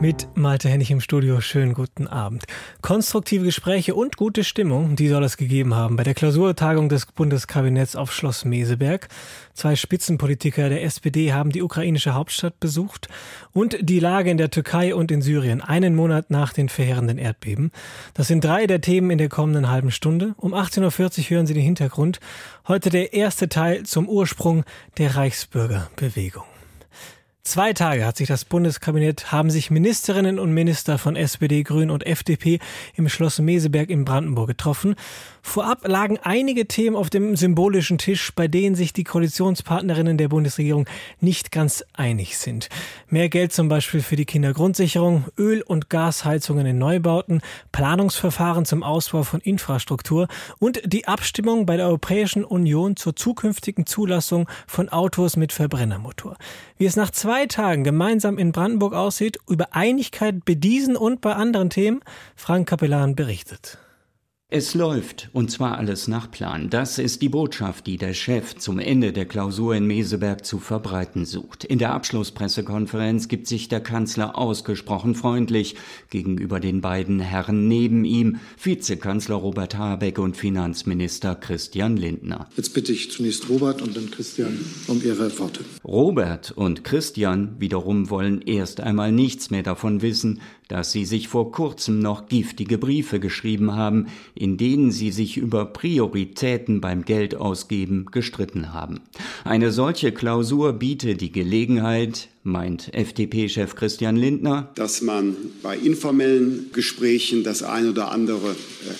Mit Malte Hennig im Studio. Schönen guten Abend. Konstruktive Gespräche und gute Stimmung, die soll es gegeben haben bei der Klausurtagung des Bundeskabinetts auf Schloss Meseberg. Zwei Spitzenpolitiker der SPD haben die ukrainische Hauptstadt besucht und die Lage in der Türkei und in Syrien einen Monat nach den verheerenden Erdbeben. Das sind drei der Themen in der kommenden halben Stunde. Um 18.40 Uhr hören Sie den Hintergrund. Heute der erste Teil zum Ursprung der Reichsbürgerbewegung. Zwei Tage hat sich das Bundeskabinett, haben sich Ministerinnen und Minister von SPD, Grün und FDP im Schloss Meseberg in Brandenburg getroffen. Vorab lagen einige Themen auf dem symbolischen Tisch, bei denen sich die Koalitionspartnerinnen der Bundesregierung nicht ganz einig sind. Mehr Geld zum Beispiel für die Kindergrundsicherung, Öl- und Gasheizungen in Neubauten, Planungsverfahren zum Ausbau von Infrastruktur und die Abstimmung bei der Europäischen Union zur zukünftigen Zulassung von Autos mit Verbrennermotor. Wie es nach zwei Tagen gemeinsam in Brandenburg aussieht, über Einigkeit bei diesen und bei anderen Themen, Frank Kapellan berichtet. Es läuft, und zwar alles nach Plan. Das ist die Botschaft, die der Chef zum Ende der Klausur in Meseberg zu verbreiten sucht. In der Abschlusspressekonferenz gibt sich der Kanzler ausgesprochen freundlich gegenüber den beiden Herren neben ihm, Vizekanzler Robert Habeck und Finanzminister Christian Lindner. Jetzt bitte ich zunächst Robert und dann Christian um ihre Worte. Robert und Christian wiederum wollen erst einmal nichts mehr davon wissen, dass sie sich vor kurzem noch giftige Briefe geschrieben haben, in denen sie sich über Prioritäten beim Geldausgeben gestritten haben. Eine solche Klausur biete die Gelegenheit, meint FDP-Chef Christian Lindner, dass man bei informellen Gesprächen das eine oder andere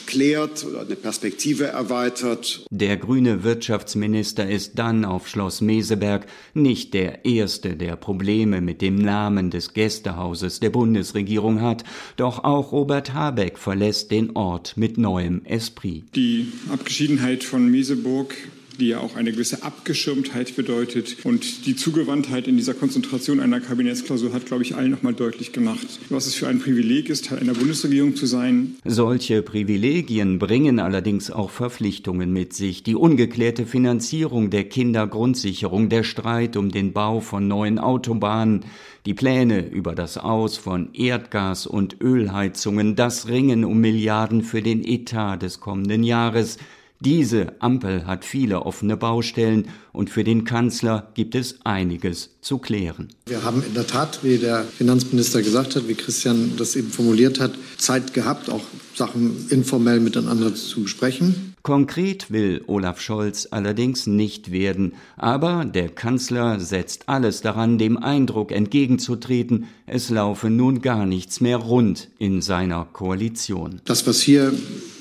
klärt oder eine Perspektive erweitert. Der grüne Wirtschaftsminister ist dann auf Schloss Meseberg nicht der erste, der Probleme mit dem Namen des Gästehauses der Bundesregierung hat, doch auch Robert Habeck verlässt den Ort mit neuem Esprit. Die Abgeschiedenheit von Meseburg die ja auch eine gewisse Abgeschirmtheit bedeutet. Und die Zugewandtheit in dieser Konzentration einer Kabinettsklausur hat, glaube ich, allen nochmal deutlich gemacht, was es für ein Privileg ist, Teil einer Bundesregierung zu sein. Solche Privilegien bringen allerdings auch Verpflichtungen mit sich. Die ungeklärte Finanzierung der Kindergrundsicherung, der Streit um den Bau von neuen Autobahnen, die Pläne über das Aus von Erdgas- und Ölheizungen, das Ringen um Milliarden für den Etat des kommenden Jahres, diese Ampel hat viele offene Baustellen und für den Kanzler gibt es einiges zu klären. Wir haben in der Tat, wie der Finanzminister gesagt hat, wie Christian das eben formuliert hat, Zeit gehabt, auch Sachen informell miteinander zu besprechen. Konkret will Olaf Scholz allerdings nicht werden, aber der Kanzler setzt alles daran, dem Eindruck entgegenzutreten, es laufe nun gar nichts mehr rund in seiner Koalition. Das, was hier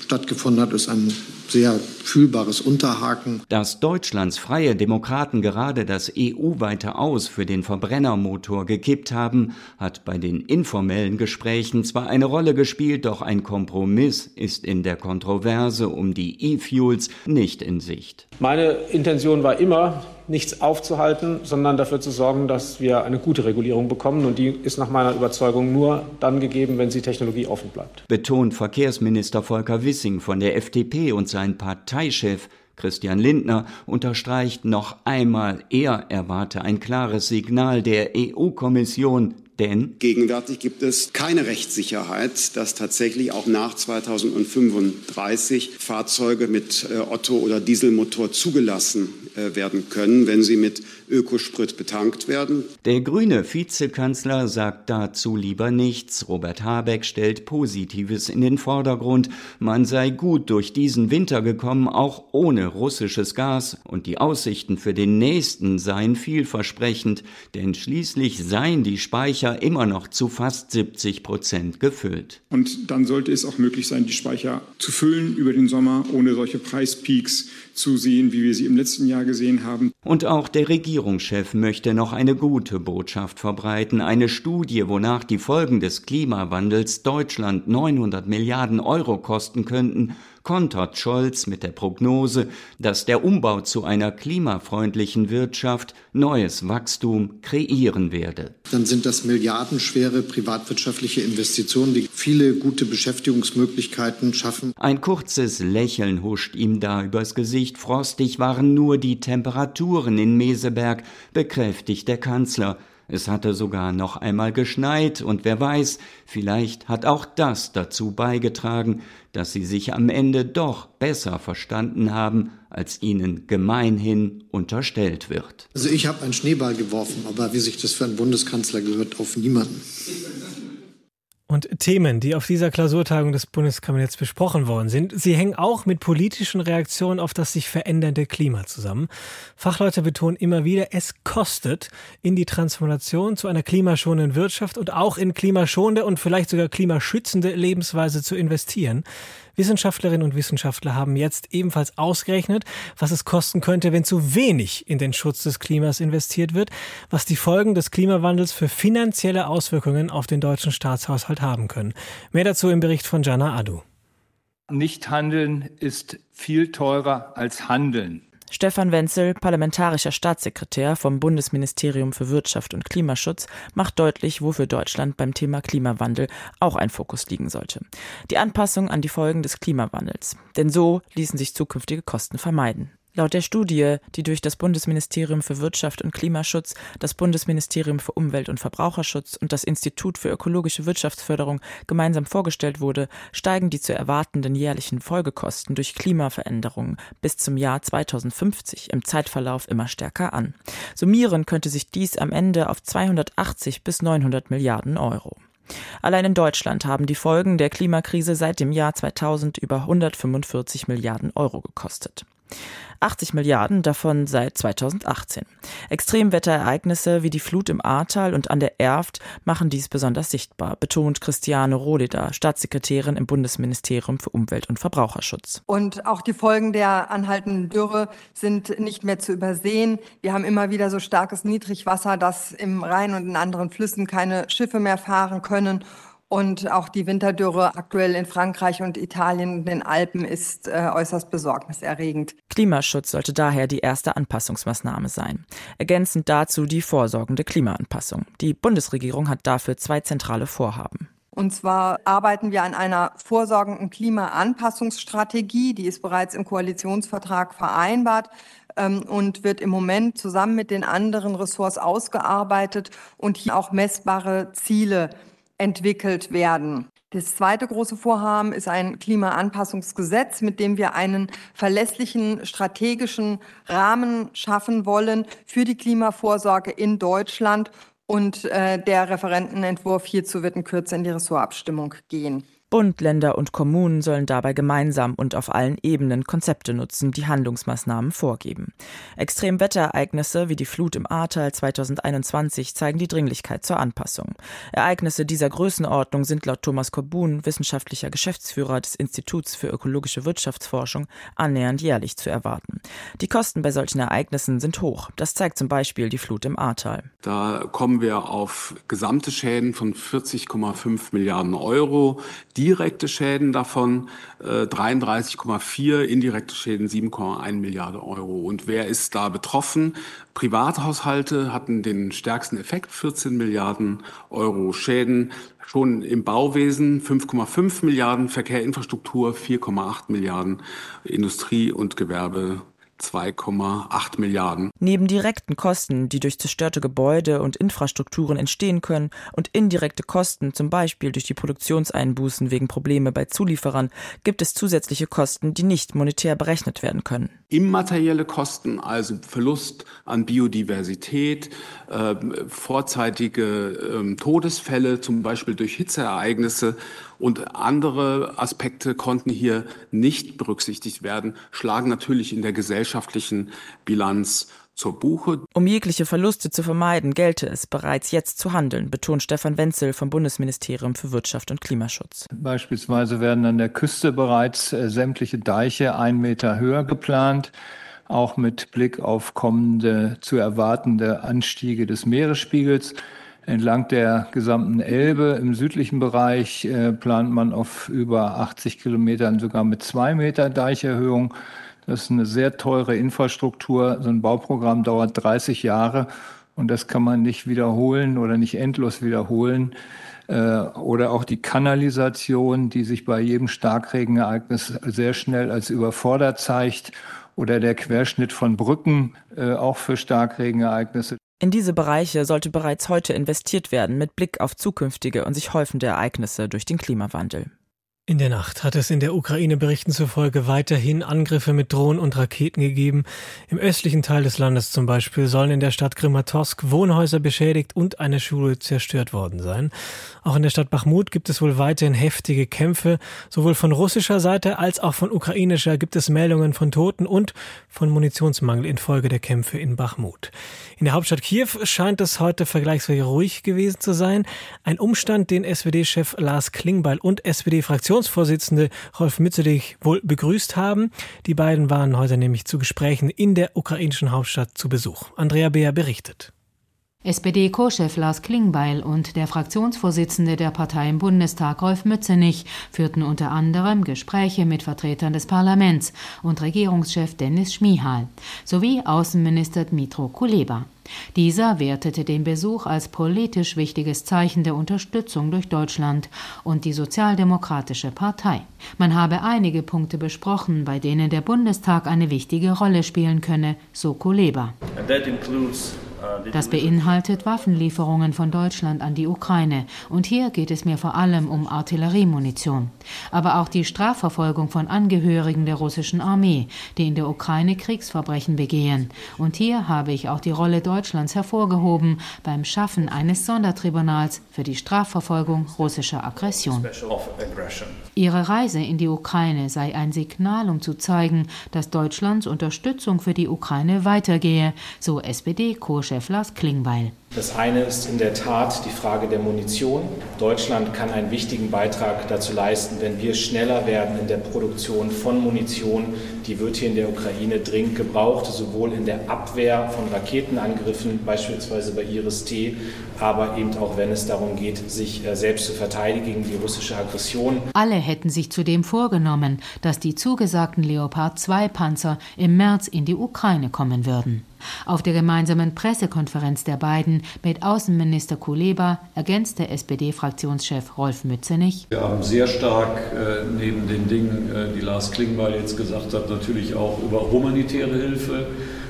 stattgefunden hat, ist ein sehr fühlbares Unterhaken. Dass Deutschlands freie Demokraten gerade das EU-weite Aus für den Verbrennermotor gekippt haben, hat bei den informellen Gesprächen zwar eine Rolle gespielt, doch ein Kompromiss ist in der Kontroverse um die E-Fuels nicht in Sicht. Meine Intention war immer, nichts aufzuhalten, sondern dafür zu sorgen, dass wir eine gute Regulierung bekommen. Und die ist nach meiner Überzeugung nur dann gegeben, wenn sie technologieoffen bleibt. Betont Verkehrsminister Volker Wissing von der FDP und sein Parteichef Christian Lindner unterstreicht noch einmal, er erwarte ein klares Signal der EU-Kommission, denn gegenwärtig gibt es keine Rechtssicherheit, dass tatsächlich auch nach 2035 Fahrzeuge mit äh, Otto- oder Dieselmotor zugelassen äh, werden können, wenn sie mit Ökosprit betankt werden. Der grüne Vizekanzler sagt dazu lieber nichts. Robert Habeck stellt Positives in den Vordergrund. Man sei gut durch diesen Winter gekommen, auch ohne russisches Gas. Und die Aussichten für den nächsten seien vielversprechend, denn schließlich seien die Speicher immer noch zu fast 70 Prozent gefüllt. Und dann sollte es auch möglich sein, die Speicher zu füllen über den Sommer, ohne solche Preispeaks zu sehen, wie wir sie im letzten Jahr gesehen haben. Und auch der Regierungschef möchte noch eine gute Botschaft verbreiten, eine Studie, wonach die Folgen des Klimawandels Deutschland 900 Milliarden Euro kosten könnten, kontert Scholz mit der Prognose, dass der Umbau zu einer klimafreundlichen Wirtschaft neues Wachstum kreieren werde. Dann sind das milliardenschwere privatwirtschaftliche Investitionen, die viele gute Beschäftigungsmöglichkeiten schaffen. Ein kurzes Lächeln huscht ihm da übers Gesicht. Frostig waren nur die Temperaturen in Meseberg, bekräftigt der Kanzler. Es hatte sogar noch einmal geschneit, und wer weiß, vielleicht hat auch das dazu beigetragen, dass sie sich am Ende doch besser verstanden haben, als ihnen gemeinhin unterstellt wird. Also ich habe einen Schneeball geworfen, aber wie sich das für einen Bundeskanzler gehört, auf niemanden. Und Themen, die auf dieser Klausurtagung des Bundeskabinetts besprochen worden sind, sie hängen auch mit politischen Reaktionen auf das sich verändernde Klima zusammen. Fachleute betonen immer wieder, es kostet, in die Transformation zu einer klimaschonenden Wirtschaft und auch in klimaschonende und vielleicht sogar klimaschützende Lebensweise zu investieren. Wissenschaftlerinnen und Wissenschaftler haben jetzt ebenfalls ausgerechnet, was es kosten könnte, wenn zu wenig in den Schutz des Klimas investiert wird, was die Folgen des Klimawandels für finanzielle Auswirkungen auf den deutschen Staatshaushalt haben können. Mehr dazu im Bericht von Jana Adu. Nicht handeln ist viel teurer als handeln. Stefan Wenzel, parlamentarischer Staatssekretär vom Bundesministerium für Wirtschaft und Klimaschutz, macht deutlich, wofür Deutschland beim Thema Klimawandel auch ein Fokus liegen sollte. Die Anpassung an die Folgen des Klimawandels. Denn so ließen sich zukünftige Kosten vermeiden. Laut der Studie, die durch das Bundesministerium für Wirtschaft und Klimaschutz, das Bundesministerium für Umwelt und Verbraucherschutz und das Institut für ökologische Wirtschaftsförderung gemeinsam vorgestellt wurde, steigen die zu erwartenden jährlichen Folgekosten durch Klimaveränderungen bis zum Jahr 2050 im Zeitverlauf immer stärker an. Summieren könnte sich dies am Ende auf 280 bis 900 Milliarden Euro. Allein in Deutschland haben die Folgen der Klimakrise seit dem Jahr 2000 über 145 Milliarden Euro gekostet. 80 Milliarden davon seit 2018. Extremwetterereignisse wie die Flut im Ahrtal und an der Erft machen dies besonders sichtbar, betont Christiane Rohleder, Staatssekretärin im Bundesministerium für Umwelt und Verbraucherschutz. Und auch die Folgen der anhaltenden Dürre sind nicht mehr zu übersehen. Wir haben immer wieder so starkes Niedrigwasser, dass im Rhein und in anderen Flüssen keine Schiffe mehr fahren können und auch die Winterdürre aktuell in Frankreich und Italien und den Alpen ist äh, äußerst besorgniserregend. Klimaschutz sollte daher die erste Anpassungsmaßnahme sein. Ergänzend dazu die vorsorgende Klimaanpassung. Die Bundesregierung hat dafür zwei zentrale Vorhaben. Und zwar arbeiten wir an einer vorsorgenden Klimaanpassungsstrategie, die ist bereits im Koalitionsvertrag vereinbart ähm, und wird im Moment zusammen mit den anderen Ressorts ausgearbeitet und hier auch messbare Ziele entwickelt werden. Das zweite große Vorhaben ist ein Klimaanpassungsgesetz, mit dem wir einen verlässlichen strategischen Rahmen schaffen wollen für die Klimavorsorge in Deutschland. Und äh, der Referentenentwurf hierzu wird in Kürze in die Ressortabstimmung gehen. Bund, Länder und Kommunen sollen dabei gemeinsam und auf allen Ebenen Konzepte nutzen, die Handlungsmaßnahmen vorgeben. Extremwetterereignisse wie die Flut im Ahrtal 2021 zeigen die Dringlichkeit zur Anpassung. Ereignisse dieser Größenordnung sind laut Thomas Korbun, wissenschaftlicher Geschäftsführer des Instituts für ökologische Wirtschaftsforschung, annähernd jährlich zu erwarten. Die Kosten bei solchen Ereignissen sind hoch. Das zeigt zum Beispiel die Flut im Ahrtal. Da kommen wir auf gesamte Schäden von 40,5 Milliarden Euro direkte Schäden davon äh, 33,4, indirekte Schäden 7,1 Milliarden Euro. Und wer ist da betroffen? Privathaushalte hatten den stärksten Effekt, 14 Milliarden Euro Schäden. Schon im Bauwesen 5,5 Milliarden, Verkehrinfrastruktur 4,8 Milliarden, Industrie und Gewerbe 2,8 Milliarden. Neben direkten Kosten, die durch zerstörte Gebäude und Infrastrukturen entstehen können, und indirekte Kosten, zum Beispiel durch die Produktionseinbußen wegen Probleme bei Zulieferern, gibt es zusätzliche Kosten, die nicht monetär berechnet werden können. Immaterielle Kosten, also Verlust an Biodiversität, äh, vorzeitige äh, Todesfälle, zum Beispiel durch Hitzeereignisse, und andere Aspekte konnten hier nicht berücksichtigt werden, schlagen natürlich in der gesellschaftlichen Bilanz zur Buche. Um jegliche Verluste zu vermeiden, gelte es bereits jetzt zu handeln, betont Stefan Wenzel vom Bundesministerium für Wirtschaft und Klimaschutz. Beispielsweise werden an der Küste bereits äh, sämtliche Deiche ein Meter höher geplant auch mit Blick auf kommende zu erwartende Anstiege des Meeresspiegels. Entlang der gesamten Elbe im südlichen Bereich äh, plant man auf über 80 Kilometern sogar mit zwei Meter Deicherhöhung. Das ist eine sehr teure Infrastruktur. So ein Bauprogramm dauert 30 Jahre und das kann man nicht wiederholen oder nicht endlos wiederholen. Äh, oder auch die Kanalisation, die sich bei jedem Starkregenereignis sehr schnell als überfordert zeigt. Oder der Querschnitt von Brücken, äh, auch für Starkregenereignisse. In diese Bereiche sollte bereits heute investiert werden mit Blick auf zukünftige und sich häufende Ereignisse durch den Klimawandel. In der Nacht hat es in der Ukraine Berichten zufolge weiterhin Angriffe mit Drohnen und Raketen gegeben. Im östlichen Teil des Landes zum Beispiel sollen in der Stadt Kramatorsk Wohnhäuser beschädigt und eine Schule zerstört worden sein. Auch in der Stadt Bachmut gibt es wohl weiterhin heftige Kämpfe. Sowohl von russischer Seite als auch von ukrainischer gibt es Meldungen von Toten und von Munitionsmangel infolge der Kämpfe in Bachmut. In der Hauptstadt Kiew scheint es heute vergleichsweise ruhig gewesen zu sein. Ein Umstand, den SPD-Chef Lars Klingbeil und SPD-Fraktionsvorsitzende Rolf Mützelich wohl begrüßt haben. Die beiden waren heute nämlich zu Gesprächen in der ukrainischen Hauptstadt zu Besuch. Andrea Beer berichtet. SPD-Co-Chef Lars Klingbeil und der Fraktionsvorsitzende der Partei im Bundestag Rolf Mützenich führten unter anderem Gespräche mit Vertretern des Parlaments und Regierungschef Dennis Schmihal sowie Außenminister Dmitro Kuleba. Dieser wertete den Besuch als politisch wichtiges Zeichen der Unterstützung durch Deutschland und die Sozialdemokratische Partei. Man habe einige Punkte besprochen, bei denen der Bundestag eine wichtige Rolle spielen könne, so Kuleba. Das beinhaltet Waffenlieferungen von Deutschland an die Ukraine. Und hier geht es mir vor allem um Artilleriemunition. Aber auch die Strafverfolgung von Angehörigen der russischen Armee, die in der Ukraine Kriegsverbrechen begehen. Und hier habe ich auch die Rolle Deutschlands hervorgehoben beim Schaffen eines Sondertribunals für die Strafverfolgung russischer Aggression. Ihre Reise in die Ukraine sei ein Signal, um zu zeigen, dass Deutschlands Unterstützung für die Ukraine weitergehe, so SPD-Co Chef Lars Klingbeil. Das eine ist in der Tat die Frage der Munition. Deutschland kann einen wichtigen Beitrag dazu leisten, wenn wir schneller werden in der Produktion von Munition. Die wird hier in der Ukraine dringend gebraucht, sowohl in der Abwehr von Raketenangriffen, beispielsweise bei Iris-T, aber eben auch wenn es darum geht, sich äh, selbst zu verteidigen gegen die russische Aggression. Alle hätten sich zudem vorgenommen, dass die zugesagten Leopard 2 Panzer im März in die Ukraine kommen würden. Auf der gemeinsamen Pressekonferenz der beiden mit Außenminister Kuleba ergänzte SPD-Fraktionschef Rolf Mützenich. Wir haben sehr stark äh, neben den Dingen, äh, die Lars Klingbeil jetzt gesagt hat, natürlich auch über humanitäre Hilfe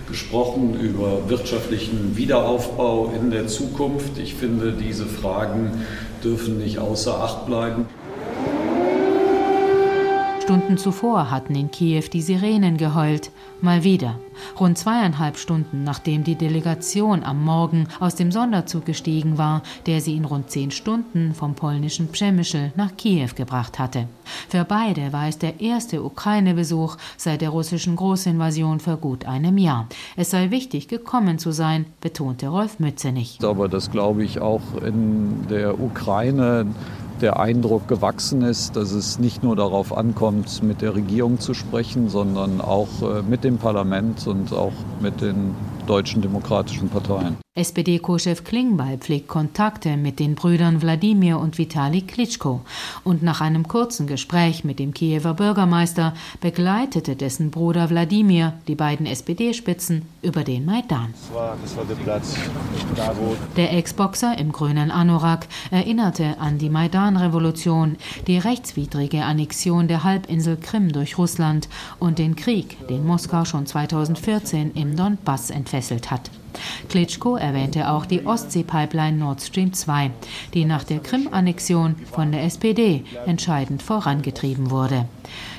gesprochen, über wirtschaftlichen Wiederaufbau in der Zukunft. Ich finde, diese Fragen dürfen nicht außer Acht bleiben. Stunden zuvor hatten in Kiew die Sirenen geheult. Mal wieder. Rund zweieinhalb Stunden nachdem die Delegation am Morgen aus dem Sonderzug gestiegen war, der sie in rund zehn Stunden vom polnischen Przemyschl nach Kiew gebracht hatte. Für beide war es der erste Ukraine-Besuch seit der russischen Großinvasion vor gut einem Jahr. Es sei wichtig, gekommen zu sein, betonte Rolf Mützenich. Aber das glaube ich auch in der Ukraine der Eindruck gewachsen ist, dass es nicht nur darauf ankommt, mit der Regierung zu sprechen, sondern auch äh, mit dem Parlament und auch mit den deutschen demokratischen Parteien. SPD-Co-Chef Klingbeil pflegt Kontakte mit den Brüdern Wladimir und Vitali Klitschko und nach einem kurzen Gespräch mit dem Kiewer Bürgermeister begleitete dessen Bruder Wladimir die beiden SPD-Spitzen über den Maidan. Das war, das war der Platz, da wo der Ex-Boxer im grünen Anorak erinnerte an die Maidan-Revolution, die rechtswidrige Annexion der Halbinsel Krim durch Russland und den Krieg, den Moskau schon 2014 im Donbass entfesselt hat. Klitschko erwähnte auch die Ostsee-Pipeline Nord Stream 2, die nach der Krim-Annexion von der SPD entscheidend vorangetrieben wurde.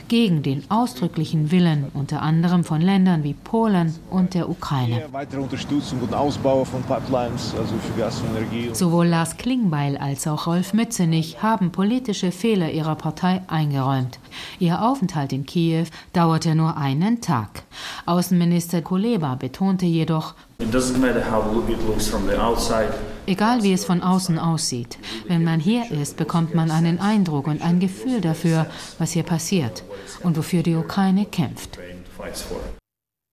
Gegen den ausdrücklichen Willen unter anderem von Ländern wie Polen und der Ukraine. Weitere Unterstützung und Ausbau von Pipelines, also für Gas und Energie. Sowohl Lars Klingbeil als auch Rolf Mützenich haben politische Fehler ihrer Partei eingeräumt. Ihr Aufenthalt in Kiew dauerte nur einen Tag. Außenminister Kuleba betonte jedoch, Egal wie es von außen aussieht, wenn man hier ist, bekommt man einen Eindruck und ein Gefühl dafür, was hier passiert und wofür die Ukraine kämpft.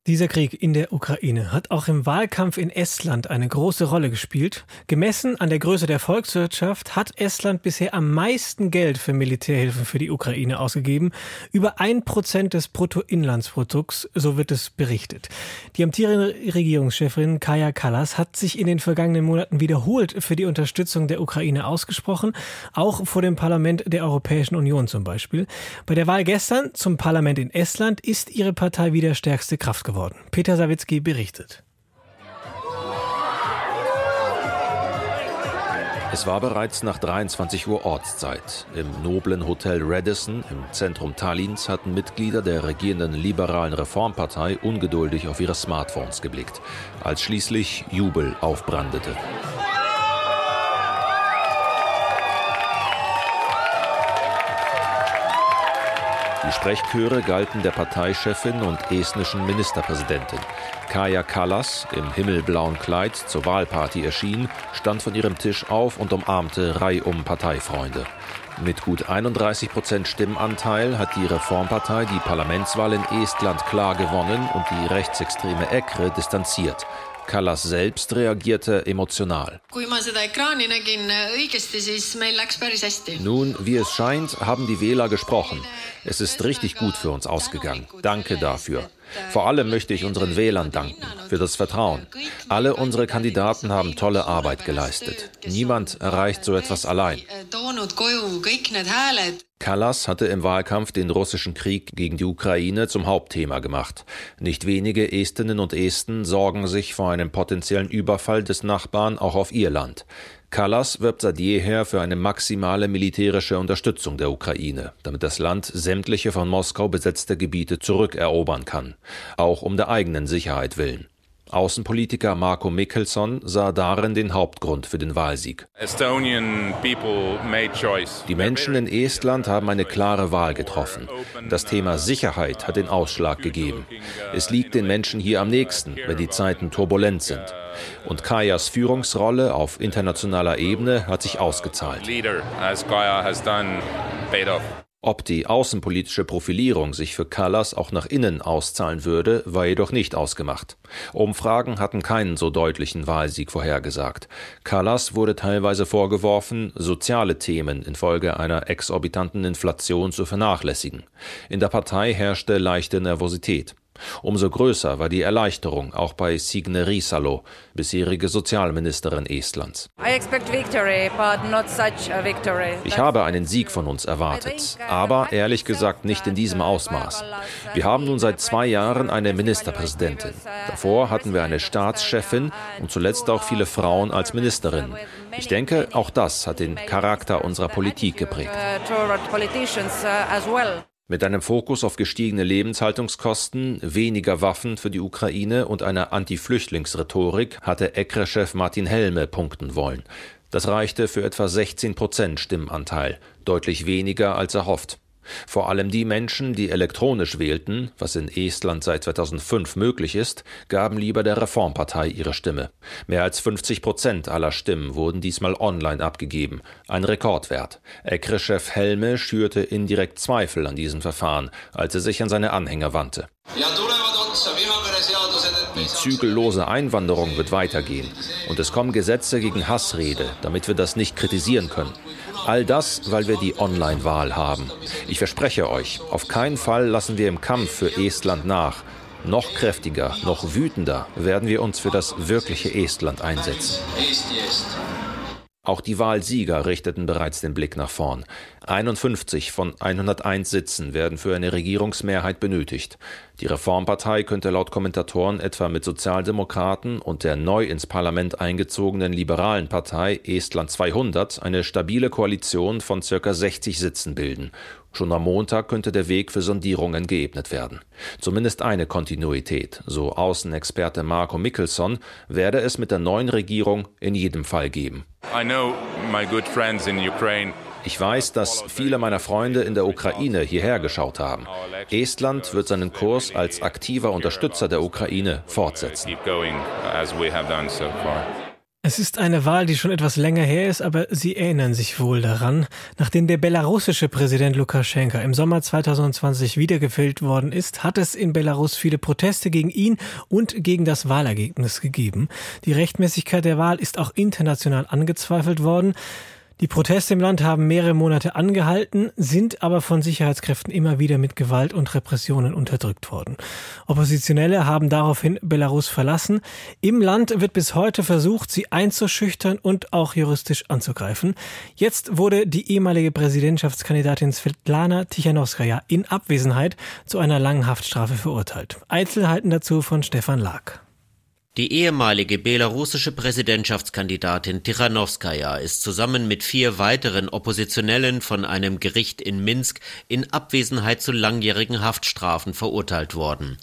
Dieser Krieg in der Ukraine hat auch im Wahlkampf in Estland eine große Rolle gespielt. Gemessen an der Größe der Volkswirtschaft hat Estland bisher am meisten Geld für Militärhilfe für die Ukraine ausgegeben. Über ein Prozent des Bruttoinlandsprodukts, so wird es berichtet. Die amtierende Regierungschefin Kaya Kallas hat sich in den vergangenen Monaten wiederholt für die Unterstützung der Ukraine ausgesprochen, auch vor dem Parlament der Europäischen Union zum Beispiel. Bei der Wahl gestern zum Parlament in Estland ist ihre Partei wieder stärkste Kraft geworden geworden. Peter Sawicki berichtet. Es war bereits nach 23 Uhr Ortszeit. Im noblen Hotel Radisson im Zentrum Tallinns hatten Mitglieder der regierenden liberalen Reformpartei ungeduldig auf ihre Smartphones geblickt, als schließlich Jubel aufbrandete. Die Sprechchöre galten der Parteichefin und estnischen Ministerpräsidentin. Kaja Kallas, im himmelblauen Kleid, zur Wahlparty erschien, stand von ihrem Tisch auf und umarmte reihum Parteifreunde. Mit gut 31 Prozent Stimmanteil hat die Reformpartei die Parlamentswahl in Estland klar gewonnen und die rechtsextreme ECRE distanziert. Kallas selbst reagierte emotional. Nun, wie es scheint, haben die Wähler gesprochen. Es ist richtig gut für uns ausgegangen. Danke dafür. Vor allem möchte ich unseren Wählern danken für das Vertrauen. Alle unsere Kandidaten haben tolle Arbeit geleistet. Niemand erreicht so etwas allein. Kallas hatte im Wahlkampf den russischen Krieg gegen die Ukraine zum Hauptthema gemacht. Nicht wenige Estinnen und Esten sorgen sich vor einem potenziellen Überfall des Nachbarn auch auf ihr Land. Kallas wirbt seit jeher für eine maximale militärische Unterstützung der Ukraine, damit das Land sämtliche von Moskau besetzte Gebiete zurückerobern kann, auch um der eigenen Sicherheit willen. Außenpolitiker Marco Mickelson sah darin den Hauptgrund für den Wahlsieg. Die Menschen in Estland haben eine klare Wahl getroffen. Das Thema Sicherheit hat den Ausschlag gegeben. Es liegt den Menschen hier am nächsten, wenn die Zeiten turbulent sind. Und Kajas Führungsrolle auf internationaler Ebene hat sich ausgezahlt. Ob die außenpolitische Profilierung sich für Callas auch nach innen auszahlen würde, war jedoch nicht ausgemacht. Umfragen hatten keinen so deutlichen Wahlsieg vorhergesagt. Callas wurde teilweise vorgeworfen, soziale Themen infolge einer exorbitanten Inflation zu vernachlässigen. In der Partei herrschte leichte Nervosität. Umso größer war die Erleichterung auch bei Signe Riisalo, bisherige Sozialministerin Estlands. Ich habe einen Sieg von uns erwartet, uh, aber ehrlich gesagt nicht in diesem Ausmaß. Wir haben nun seit zwei Jahren eine Ministerpräsidentin. Davor hatten wir eine Staatschefin und zuletzt auch viele Frauen als Ministerinnen. Ich denke, auch das hat den Charakter unserer Politik geprägt. Mit einem Fokus auf gestiegene Lebenshaltungskosten, weniger Waffen für die Ukraine und einer Anti-Flüchtlingsrhetorik hatte ECRE-Chef Martin Helme punkten wollen. Das reichte für etwa 16 Prozent Stimmanteil, deutlich weniger als erhofft. Vor allem die Menschen, die elektronisch wählten, was in Estland seit 2005 möglich ist, gaben lieber der Reformpartei ihre Stimme. Mehr als 50 Prozent aller Stimmen wurden diesmal online abgegeben, ein Rekordwert. ECRE-Chef Helme schürte indirekt Zweifel an diesem Verfahren, als er sich an seine Anhänger wandte. Die zügellose Einwanderung wird weitergehen und es kommen Gesetze gegen Hassrede, damit wir das nicht kritisieren können. All das, weil wir die Online-Wahl haben. Ich verspreche euch, auf keinen Fall lassen wir im Kampf für Estland nach. Noch kräftiger, noch wütender werden wir uns für das wirkliche Estland einsetzen. Auch die Wahlsieger richteten bereits den Blick nach vorn. 51 von 101 Sitzen werden für eine Regierungsmehrheit benötigt. Die Reformpartei könnte laut Kommentatoren etwa mit Sozialdemokraten und der neu ins Parlament eingezogenen liberalen Partei Estland 200 eine stabile Koalition von ca. 60 Sitzen bilden. Schon am Montag könnte der Weg für Sondierungen geebnet werden. Zumindest eine Kontinuität, so Außenexperte Marco Mickelson, werde es mit der neuen Regierung in jedem Fall geben. Ich weiß, dass viele meiner Freunde in der Ukraine hierher geschaut haben. Estland wird seinen Kurs als aktiver Unterstützer der Ukraine fortsetzen. Es ist eine Wahl, die schon etwas länger her ist, aber Sie erinnern sich wohl daran. Nachdem der belarussische Präsident Lukaschenka im Sommer 2020 wiedergewählt worden ist, hat es in Belarus viele Proteste gegen ihn und gegen das Wahlergebnis gegeben. Die Rechtmäßigkeit der Wahl ist auch international angezweifelt worden. Die Proteste im Land haben mehrere Monate angehalten, sind aber von Sicherheitskräften immer wieder mit Gewalt und Repressionen unterdrückt worden. Oppositionelle haben daraufhin Belarus verlassen. Im Land wird bis heute versucht, sie einzuschüchtern und auch juristisch anzugreifen. Jetzt wurde die ehemalige Präsidentschaftskandidatin Svetlana Tichanowskaja in Abwesenheit zu einer langen Haftstrafe verurteilt. Einzelheiten dazu von Stefan Lag. Die ehemalige belarussische Präsidentschaftskandidatin Tichanowskaja ist zusammen mit vier weiteren Oppositionellen von einem Gericht in Minsk in Abwesenheit zu langjährigen Haftstrafen verurteilt worden.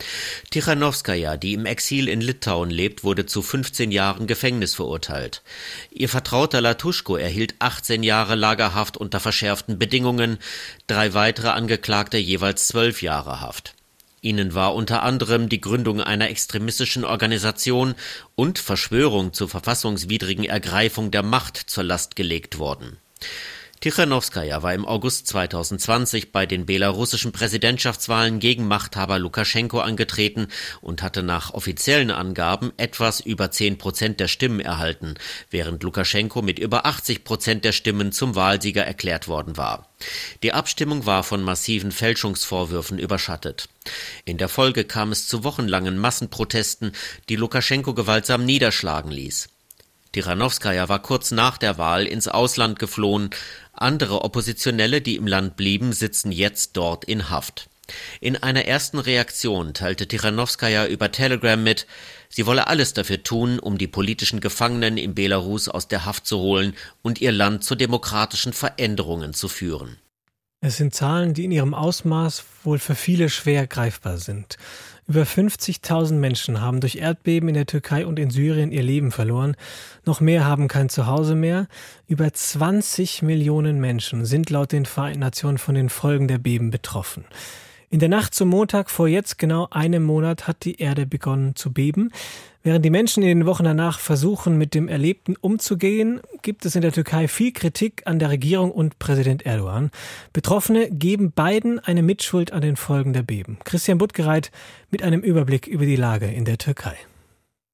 Tichanowskaja, die im Exil in Litauen lebt, wurde zu 15 Jahren Gefängnis verurteilt. Ihr Vertrauter Latuschko erhielt 18 Jahre Lagerhaft unter verschärften Bedingungen, drei weitere Angeklagte jeweils zwölf Jahre Haft. Ihnen war unter anderem die Gründung einer extremistischen Organisation und Verschwörung zur verfassungswidrigen Ergreifung der Macht zur Last gelegt worden. Tichanowskaja war im August 2020 bei den belarussischen Präsidentschaftswahlen gegen Machthaber Lukaschenko angetreten und hatte nach offiziellen Angaben etwas über 10 Prozent der Stimmen erhalten, während Lukaschenko mit über 80 Prozent der Stimmen zum Wahlsieger erklärt worden war. Die Abstimmung war von massiven Fälschungsvorwürfen überschattet. In der Folge kam es zu wochenlangen Massenprotesten, die Lukaschenko gewaltsam niederschlagen ließ. Tichanowskaja war kurz nach der Wahl ins Ausland geflohen, andere Oppositionelle, die im Land blieben, sitzen jetzt dort in Haft. In einer ersten Reaktion teilte Tichanowskaja über Telegram mit, sie wolle alles dafür tun, um die politischen Gefangenen in Belarus aus der Haft zu holen und ihr Land zu demokratischen Veränderungen zu führen. Es sind Zahlen, die in ihrem Ausmaß wohl für viele schwer greifbar sind. Über 50.000 Menschen haben durch Erdbeben in der Türkei und in Syrien ihr Leben verloren. Noch mehr haben kein Zuhause mehr. Über 20 Millionen Menschen sind laut den Vereinten Nationen von den Folgen der Beben betroffen. In der Nacht zum Montag vor jetzt genau einem Monat hat die Erde begonnen zu beben. Während die Menschen in den Wochen danach versuchen, mit dem Erlebten umzugehen, gibt es in der Türkei viel Kritik an der Regierung und Präsident Erdogan. Betroffene geben beiden eine Mitschuld an den Folgen der Beben. Christian Buttgereit mit einem Überblick über die Lage in der Türkei.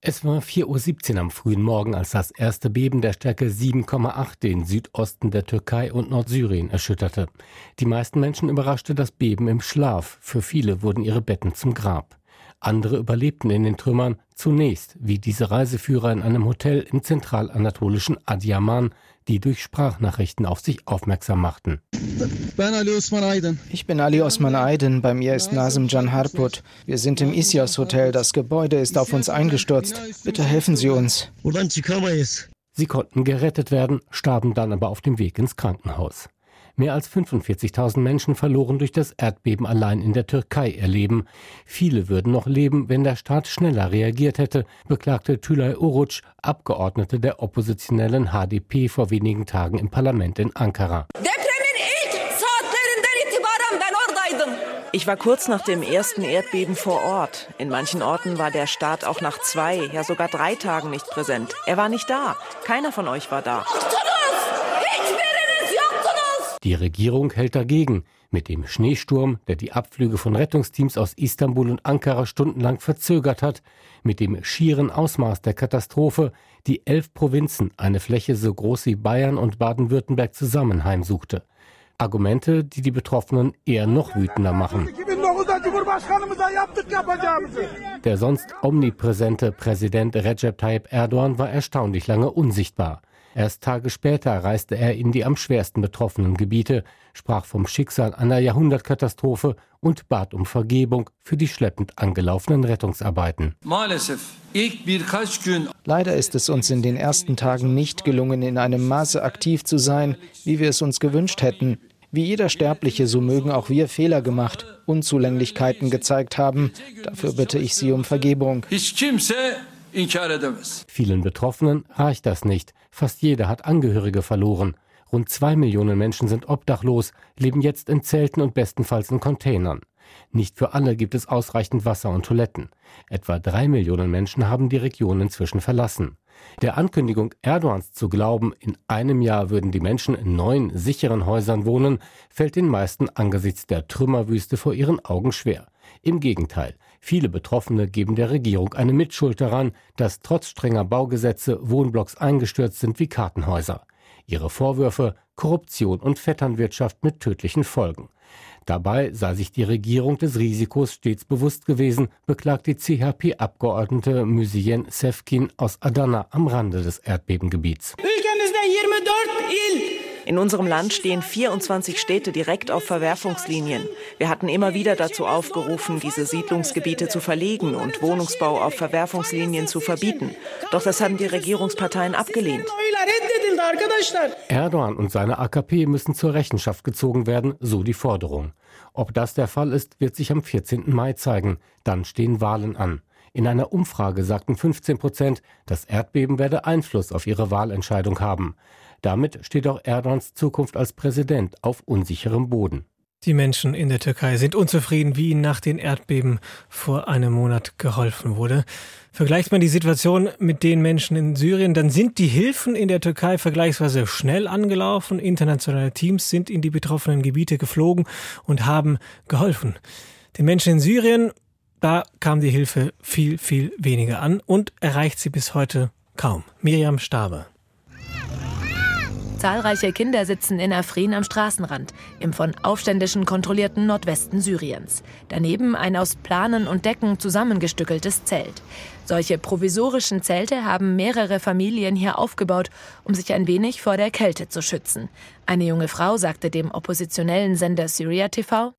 Es war 4.17 Uhr am frühen Morgen, als das erste Beben der Stärke 7,8 den Südosten der Türkei und Nordsyrien erschütterte. Die meisten Menschen überraschte das Beben im Schlaf. Für viele wurden ihre Betten zum Grab. Andere überlebten in den Trümmern, zunächst wie diese Reiseführer in einem Hotel im zentralanatolischen Adiyaman, die durch Sprachnachrichten auf sich aufmerksam machten. Ich bin Ali Osman Aydin, bei mir ist Nazim Can Harput. Wir sind im Isyas Hotel, das Gebäude ist auf uns eingestürzt. Bitte helfen Sie uns. Sie konnten gerettet werden, starben dann aber auf dem Weg ins Krankenhaus. Mehr als 45.000 Menschen verloren durch das Erdbeben allein in der Türkei ihr Leben. Viele würden noch leben, wenn der Staat schneller reagiert hätte, beklagte Tülay Oruç, Abgeordnete der oppositionellen HDP vor wenigen Tagen im Parlament in Ankara. Ich war kurz nach dem ersten Erdbeben vor Ort. In manchen Orten war der Staat auch nach zwei, ja sogar drei Tagen nicht präsent. Er war nicht da. Keiner von euch war da. Die Regierung hält dagegen. Mit dem Schneesturm, der die Abflüge von Rettungsteams aus Istanbul und Ankara stundenlang verzögert hat, mit dem schieren Ausmaß der Katastrophe, die elf Provinzen, eine Fläche so groß wie Bayern und Baden-Württemberg zusammen heimsuchte. Argumente, die die Betroffenen eher noch wütender machen. Der sonst omnipräsente Präsident Recep Tayyip Erdogan war erstaunlich lange unsichtbar. Erst Tage später reiste er in die am schwersten betroffenen Gebiete, sprach vom Schicksal einer Jahrhundertkatastrophe und bat um Vergebung für die schleppend angelaufenen Rettungsarbeiten. Leider ist es uns in den ersten Tagen nicht gelungen, in einem Maße aktiv zu sein, wie wir es uns gewünscht hätten. Wie jeder Sterbliche, so mögen auch wir Fehler gemacht, Unzulänglichkeiten gezeigt haben. Dafür bitte ich Sie um Vergebung. Vielen Betroffenen reicht das nicht. Fast jeder hat Angehörige verloren. Rund zwei Millionen Menschen sind obdachlos, leben jetzt in Zelten und bestenfalls in Containern. Nicht für alle gibt es ausreichend Wasser und Toiletten. Etwa drei Millionen Menschen haben die Region inzwischen verlassen. Der Ankündigung Erdogans zu glauben, in einem Jahr würden die Menschen in neuen, sicheren Häusern wohnen, fällt den meisten angesichts der Trümmerwüste vor ihren Augen schwer. Im Gegenteil, viele Betroffene geben der Regierung eine Mitschuld daran, dass trotz strenger Baugesetze Wohnblocks eingestürzt sind wie Kartenhäuser. Ihre Vorwürfe Korruption und Vetternwirtschaft mit tödlichen Folgen. Dabei sei sich die Regierung des Risikos stets bewusst gewesen, beklagt die CHP-Abgeordnete Müsien Sefkin aus Adana am Rande des Erdbebengebiets. In unserem Land stehen 24 Städte direkt auf Verwerfungslinien. Wir hatten immer wieder dazu aufgerufen, diese Siedlungsgebiete zu verlegen und Wohnungsbau auf Verwerfungslinien zu verbieten. Doch das haben die Regierungsparteien abgelehnt. Erdogan und seine AKP müssen zur Rechenschaft gezogen werden, so die Forderung. Ob das der Fall ist, wird sich am 14. Mai zeigen. Dann stehen Wahlen an. In einer Umfrage sagten 15 Prozent, das Erdbeben werde Einfluss auf ihre Wahlentscheidung haben. Damit steht auch Erdogans Zukunft als Präsident auf unsicherem Boden. Die Menschen in der Türkei sind unzufrieden, wie ihnen nach den Erdbeben vor einem Monat geholfen wurde. Vergleicht man die Situation mit den Menschen in Syrien, dann sind die Hilfen in der Türkei vergleichsweise schnell angelaufen. Internationale Teams sind in die betroffenen Gebiete geflogen und haben geholfen. Den Menschen in Syrien, da kam die Hilfe viel, viel weniger an und erreicht sie bis heute kaum. Miriam Stabe. Zahlreiche Kinder sitzen in Afrin am Straßenrand, im von Aufständischen kontrollierten Nordwesten Syriens. Daneben ein aus Planen und Decken zusammengestückeltes Zelt. Solche provisorischen Zelte haben mehrere Familien hier aufgebaut, um sich ein wenig vor der Kälte zu schützen. Eine junge Frau sagte dem oppositionellen Sender Syria TV,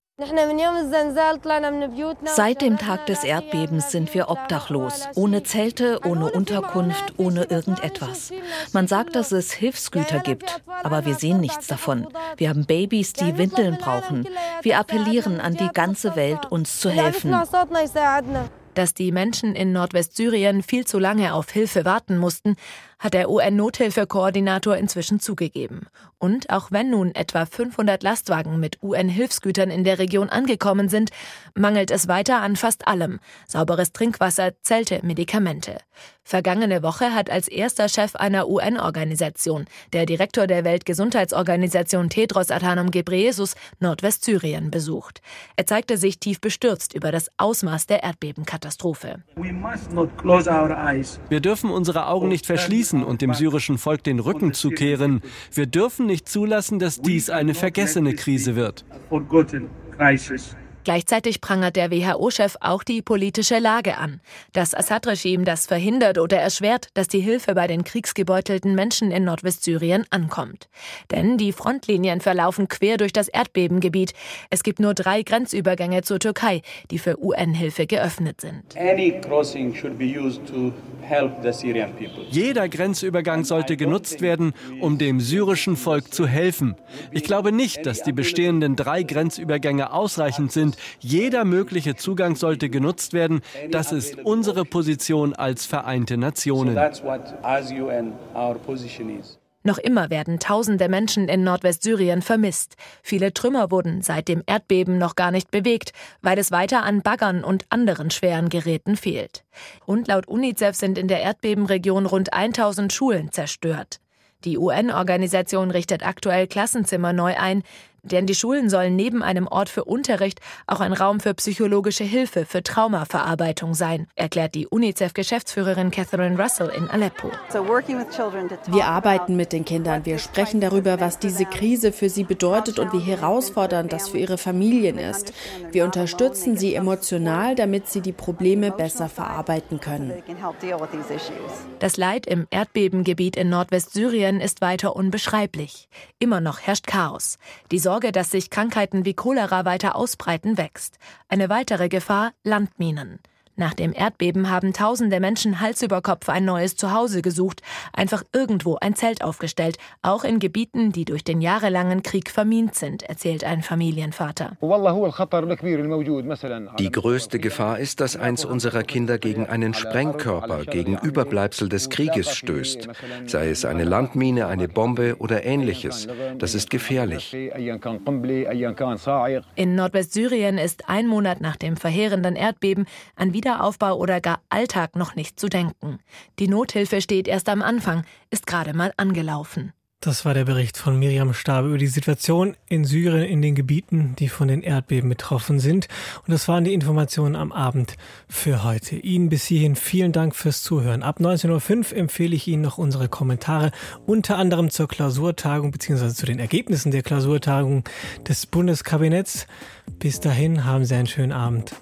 Seit dem Tag des Erdbebens sind wir obdachlos, ohne Zelte, ohne Unterkunft, ohne irgendetwas. Man sagt, dass es Hilfsgüter gibt, aber wir sehen nichts davon. Wir haben Babys, die Windeln brauchen. Wir appellieren an die ganze Welt, uns zu helfen. Dass die Menschen in Nordwestsyrien viel zu lange auf Hilfe warten mussten, hat der UN-Nothilfekoordinator inzwischen zugegeben. Und auch wenn nun etwa 500 Lastwagen mit UN-Hilfsgütern in der Region angekommen sind, mangelt es weiter an fast allem. Sauberes Trinkwasser, Zelte, Medikamente. Vergangene Woche hat als erster Chef einer UN-Organisation, der Direktor der Weltgesundheitsorganisation Tedros Adhanom Ghebreyesus, Nordwestsyrien besucht. Er zeigte sich tief bestürzt über das Ausmaß der Erdbebenkatastrophe. Wir dürfen unsere Augen nicht verschließen verschließen und dem syrischen Volk den Rücken zu kehren. Wir dürfen nicht zulassen, dass dies eine vergessene Krise wird. Gleichzeitig prangert der WHO-Chef auch die politische Lage an. Das Assad-Regime, das verhindert oder erschwert, dass die Hilfe bei den kriegsgebeutelten Menschen in Nordwestsyrien ankommt. Denn die Frontlinien verlaufen quer durch das Erdbebengebiet. Es gibt nur drei Grenzübergänge zur Türkei, die für UN-Hilfe geöffnet sind. Jeder Grenzübergang sollte genutzt werden, um dem syrischen Volk zu helfen. Ich glaube nicht, dass die bestehenden drei Grenzübergänge ausreichend sind, jeder mögliche Zugang sollte genutzt werden. Das ist unsere Position als Vereinte Nationen. Noch immer werden tausende Menschen in Nordwestsyrien vermisst. Viele Trümmer wurden seit dem Erdbeben noch gar nicht bewegt, weil es weiter an Baggern und anderen schweren Geräten fehlt. Und laut UNICEF sind in der Erdbebenregion rund 1000 Schulen zerstört. Die UN-Organisation richtet aktuell Klassenzimmer neu ein, denn die Schulen sollen neben einem Ort für Unterricht auch ein Raum für psychologische Hilfe für Traumaverarbeitung sein, erklärt die UNICEF-Geschäftsführerin Catherine Russell in Aleppo. Wir arbeiten mit den Kindern, wir sprechen darüber, was diese Krise für sie bedeutet und wie herausfordernd das für ihre Familien ist. Wir unterstützen sie emotional, damit sie die Probleme besser verarbeiten können. Das Leid im Erdbebengebiet in Nordwestsyrien ist weiter unbeschreiblich. Immer noch herrscht Chaos. Die Sorge, dass sich Krankheiten wie Cholera weiter ausbreiten, wächst. Eine weitere Gefahr Landminen. Nach dem Erdbeben haben tausende Menschen Hals über Kopf ein neues Zuhause gesucht, einfach irgendwo ein Zelt aufgestellt, auch in Gebieten, die durch den jahrelangen Krieg vermint sind, erzählt ein Familienvater. Die größte Gefahr ist, dass eins unserer Kinder gegen einen Sprengkörper, gegen Überbleibsel des Krieges stößt, sei es eine Landmine, eine Bombe oder ähnliches. Das ist gefährlich. In Nordwestsyrien ist ein Monat nach dem verheerenden Erdbeben an Wiederaufbau oder gar Alltag noch nicht zu denken. Die Nothilfe steht erst am Anfang, ist gerade mal angelaufen. Das war der Bericht von Miriam Stabe über die Situation in Syrien in den Gebieten, die von den Erdbeben betroffen sind. Und das waren die Informationen am Abend für heute. Ihnen bis hierhin vielen Dank fürs Zuhören. Ab 19.05 Uhr empfehle ich Ihnen noch unsere Kommentare, unter anderem zur Klausurtagung bzw. zu den Ergebnissen der Klausurtagung des Bundeskabinetts. Bis dahin haben Sie einen schönen Abend.